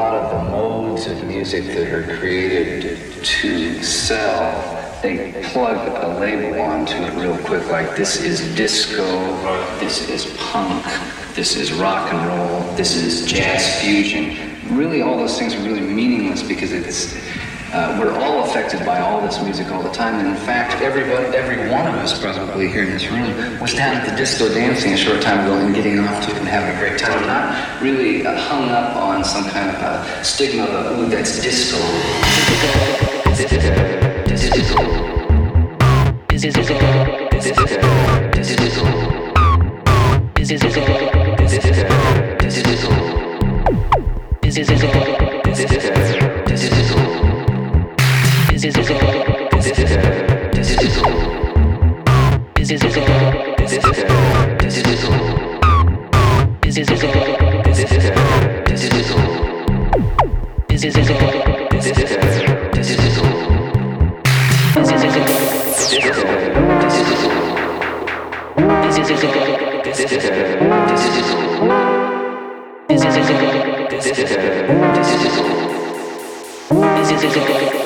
lot of the modes of music that are created to sell they plug a label onto it real quick, like this is disco, this is punk, this is rock and roll, this is jazz fusion. Really, all those things are really meaningless because it's uh, we're all affected by all this music all the time, and in fact, every every one of us probably here in this room was down at the disco dancing a short time ago and getting off to it and having a great time, not really uh, hung up on some kind of a stigma of, ooh, that's disco. This is a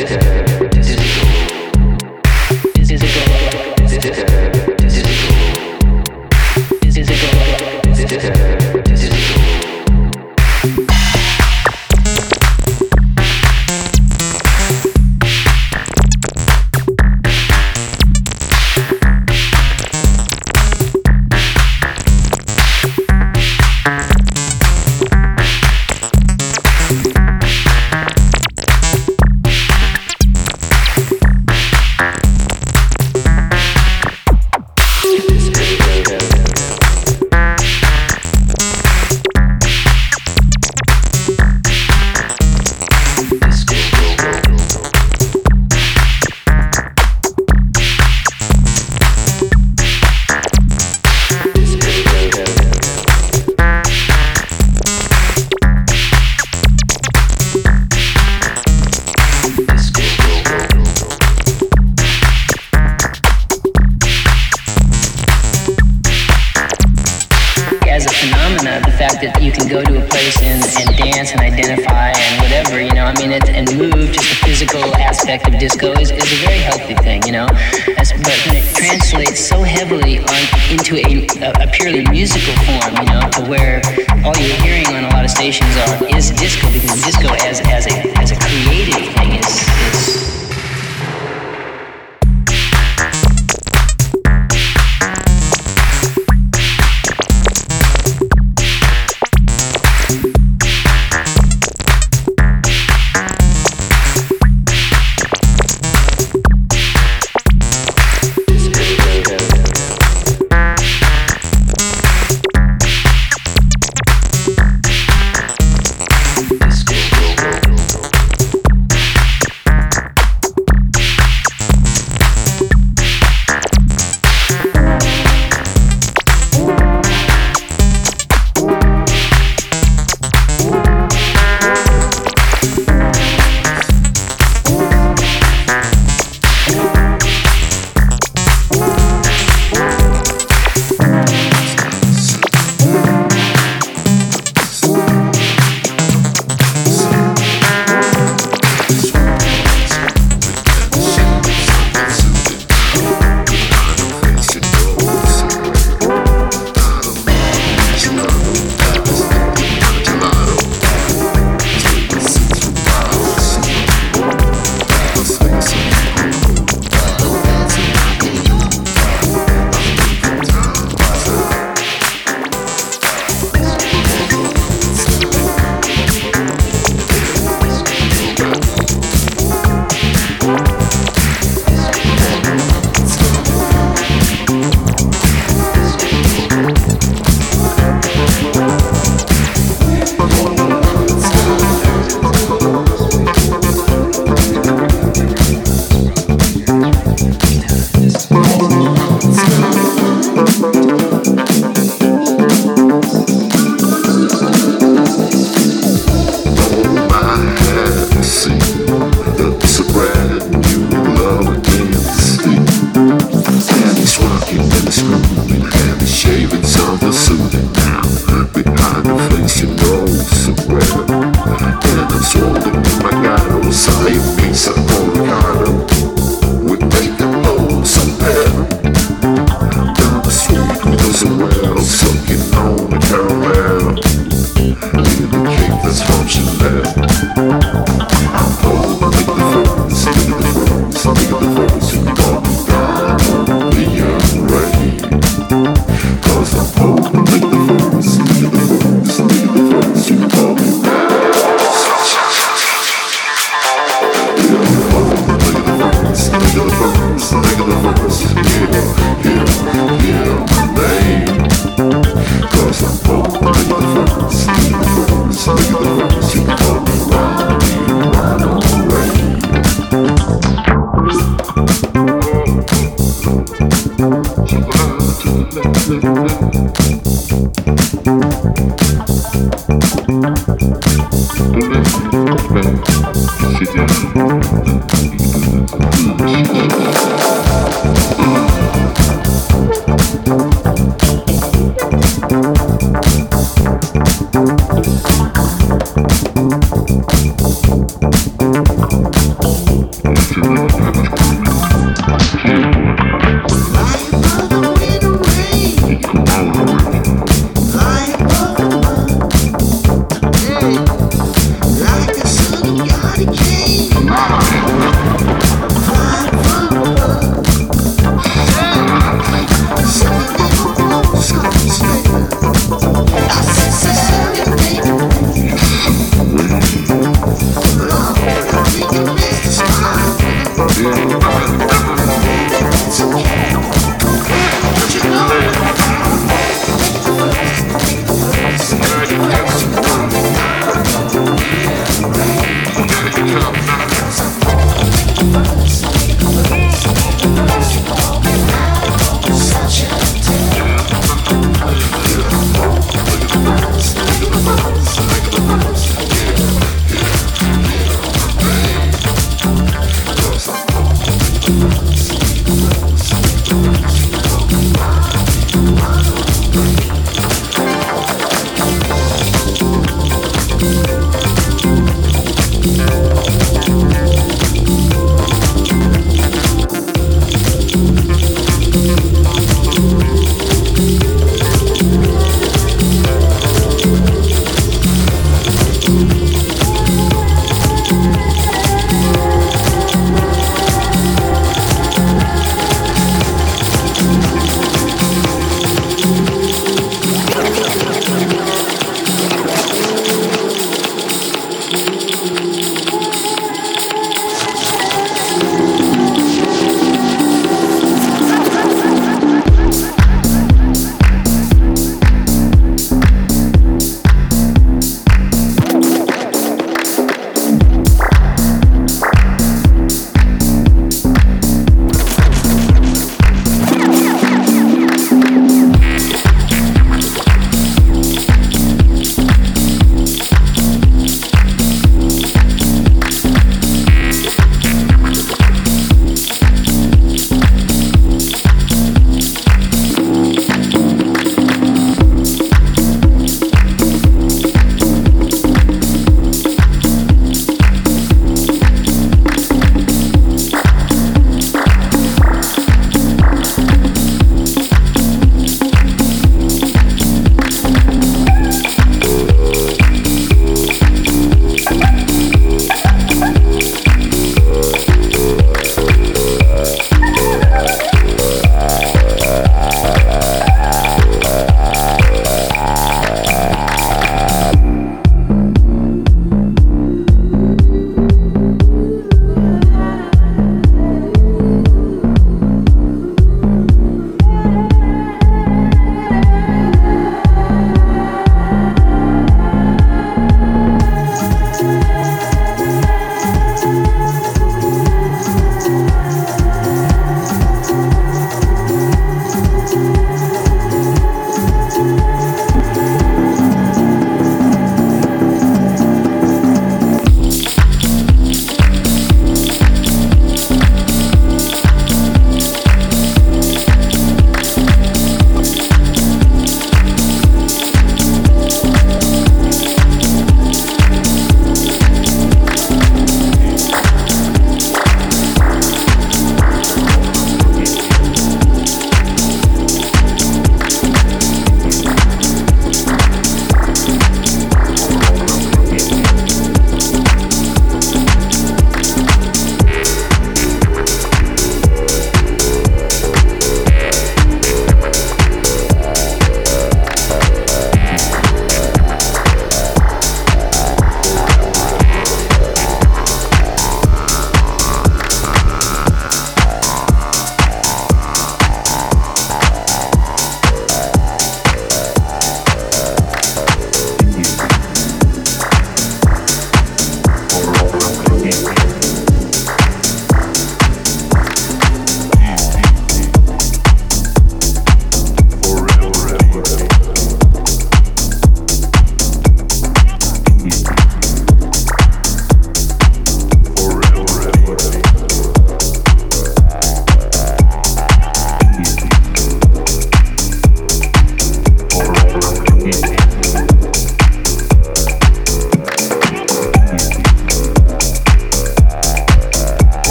Yeah. that you can go to a place and, and dance and identify and whatever, you know. I mean, it, and move, just the physical aspect of disco is, is a very healthy thing, you know. As, but when it translates so heavily on, into a, a, purely musical form, you know, to where all you're hearing on a lot of stations are is disco because disco as, as, a, as a creative and smooth And shavings of the suit Behind the face you know so well And I'm sold my guy, I ain't me